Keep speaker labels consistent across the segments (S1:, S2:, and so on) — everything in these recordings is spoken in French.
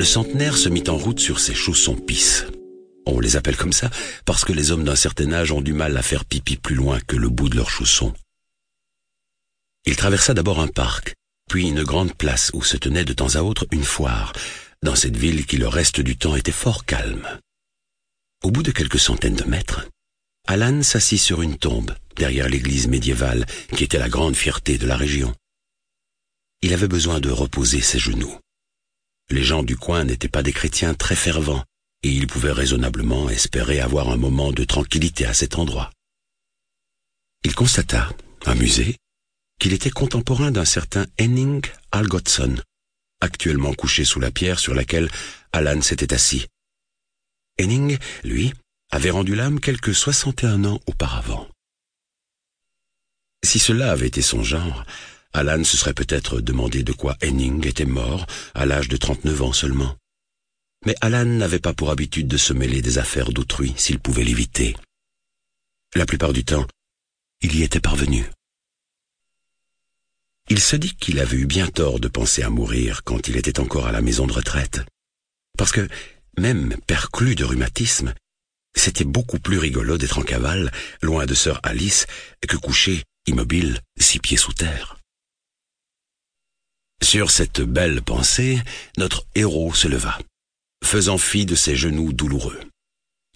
S1: le centenaire se mit en route sur ses chaussons pisse. On les appelle comme ça parce que les hommes d'un certain âge ont du mal à faire pipi plus loin que le bout de leurs chaussons. Il traversa d'abord un parc, puis une grande place où se tenait de temps à autre une foire, dans cette ville qui le reste du temps était fort calme. Au bout de quelques centaines de mètres, Alan s'assit sur une tombe derrière l'église médiévale qui était la grande fierté de la région. Il avait besoin de reposer ses genoux. Les gens du coin n'étaient pas des chrétiens très fervents, et il pouvait raisonnablement espérer avoir un moment de tranquillité à cet endroit. Il constata, amusé, qu'il était contemporain d'un certain Henning Algotsson, actuellement couché sous la pierre sur laquelle Alan s'était assis. Henning, lui, avait rendu l'âme quelques 61 ans auparavant. Si cela avait été son genre, Alan se serait peut-être demandé de quoi Henning était mort à l'âge de 39 ans seulement. Mais Alan n'avait pas pour habitude de se mêler des affaires d'autrui s'il pouvait l'éviter. La plupart du temps, il y était parvenu. Il se dit qu'il avait eu bien tort de penser à mourir quand il était encore à la maison de retraite. Parce que, même perclus de rhumatisme, c'était beaucoup plus rigolo d'être en cavale, loin de sœur Alice, que couché, immobile, six pieds sous terre. Sur cette belle pensée, notre héros se leva, faisant fi de ses genoux douloureux.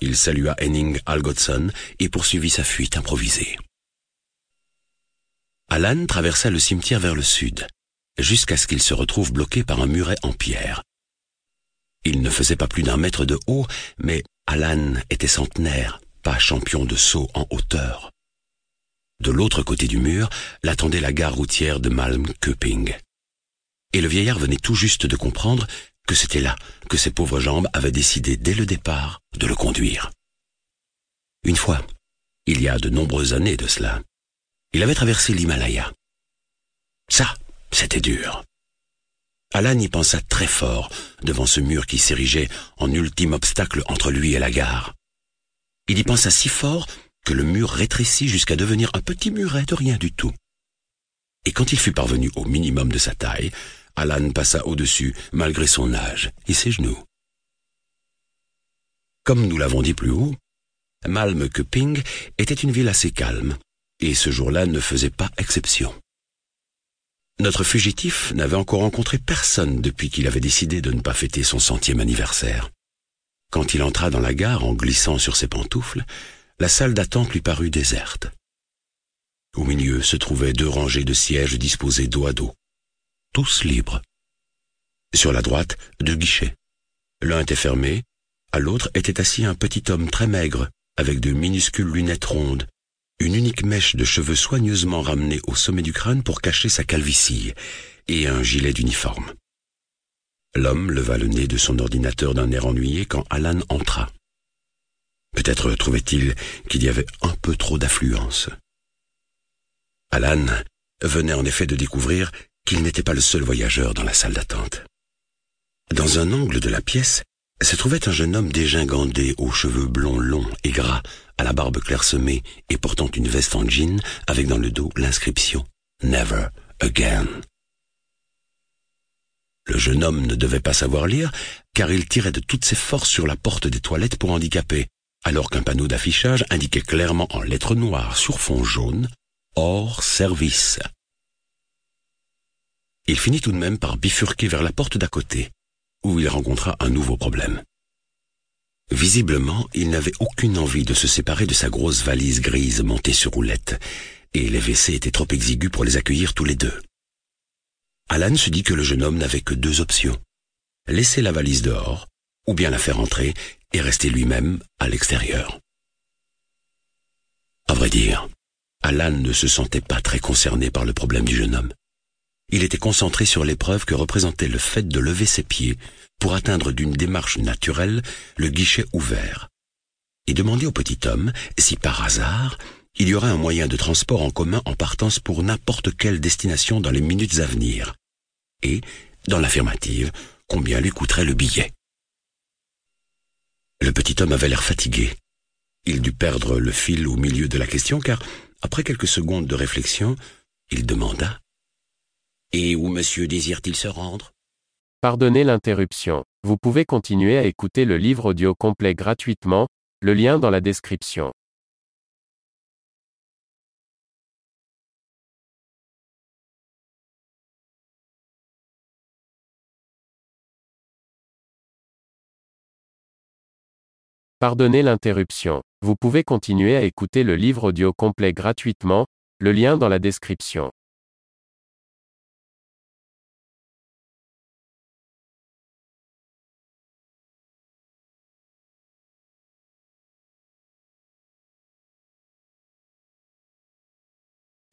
S1: Il salua Henning Algotsson et poursuivit sa fuite improvisée. Alan traversa le cimetière vers le sud, jusqu'à ce qu'il se retrouve bloqué par un muret en pierre. Il ne faisait pas plus d'un mètre de haut, mais Alan était centenaire, pas champion de saut en hauteur. De l'autre côté du mur l'attendait la gare routière de Malmköping. Et le vieillard venait tout juste de comprendre que c'était là que ses pauvres jambes avaient décidé dès le départ de le conduire. Une fois, il y a de nombreuses années de cela, il avait traversé l'Himalaya. Ça, c'était dur. Alan y pensa très fort devant ce mur qui s'érigeait en ultime obstacle entre lui et la gare. Il y pensa si fort que le mur rétrécit jusqu'à devenir un petit muret de rien du tout. Et quand il fut parvenu au minimum de sa taille, Alan passa au-dessus malgré son âge et ses genoux. Comme nous l'avons dit plus haut, Malmköping était une ville assez calme, et ce jour-là ne faisait pas exception. Notre fugitif n'avait encore rencontré personne depuis qu'il avait décidé de ne pas fêter son centième anniversaire. Quand il entra dans la gare en glissant sur ses pantoufles, la salle d'attente lui parut déserte. Au milieu se trouvaient deux rangées de sièges disposés dos à dos, tous libres. Sur la droite, deux guichets. L'un était fermé, à l'autre était assis un petit homme très maigre, avec de minuscules lunettes rondes, une unique mèche de cheveux soigneusement ramenée au sommet du crâne pour cacher sa calvitie, et un gilet d'uniforme. L'homme leva le nez de son ordinateur d'un air ennuyé quand Alan entra. Peut-être trouvait-il qu'il y avait un peu trop d'affluence. Alan venait en effet de découvrir qu'il n'était pas le seul voyageur dans la salle d'attente. Dans un angle de la pièce se trouvait un jeune homme dégingandé aux cheveux blonds longs et gras, à la barbe clairsemée et portant une veste en jean avec dans le dos l'inscription Never Again. Le jeune homme ne devait pas savoir lire, car il tirait de toutes ses forces sur la porte des toilettes pour handicapés, alors qu'un panneau d'affichage indiquait clairement en lettres noires sur fond jaune Hors service. Il finit tout de même par bifurquer vers la porte d'à côté, où il rencontra un nouveau problème. Visiblement, il n'avait aucune envie de se séparer de sa grosse valise grise montée sur roulette, et les WC étaient trop exigus pour les accueillir tous les deux. Alan se dit que le jeune homme n'avait que deux options. Laisser la valise dehors, ou bien la faire entrer et rester lui-même à l'extérieur. À vrai dire, Alan ne se sentait pas très concerné par le problème du jeune homme. Il était concentré sur l'épreuve que représentait le fait de lever ses pieds pour atteindre d'une démarche naturelle le guichet ouvert, et demander au petit homme si par hasard il y aurait un moyen de transport en commun en partance pour n'importe quelle destination dans les minutes à venir, et, dans l'affirmative, combien lui coûterait le billet. Le petit homme avait l'air fatigué. Il dut perdre le fil au milieu de la question car, après quelques secondes de réflexion, il demanda ⁇ Et où monsieur désire-t-il se rendre ?⁇
S2: Pardonnez l'interruption. Vous pouvez continuer à écouter le livre audio complet gratuitement, le lien dans la description. Pardonnez l'interruption. Vous pouvez continuer à écouter le livre audio complet gratuitement, le lien dans la description.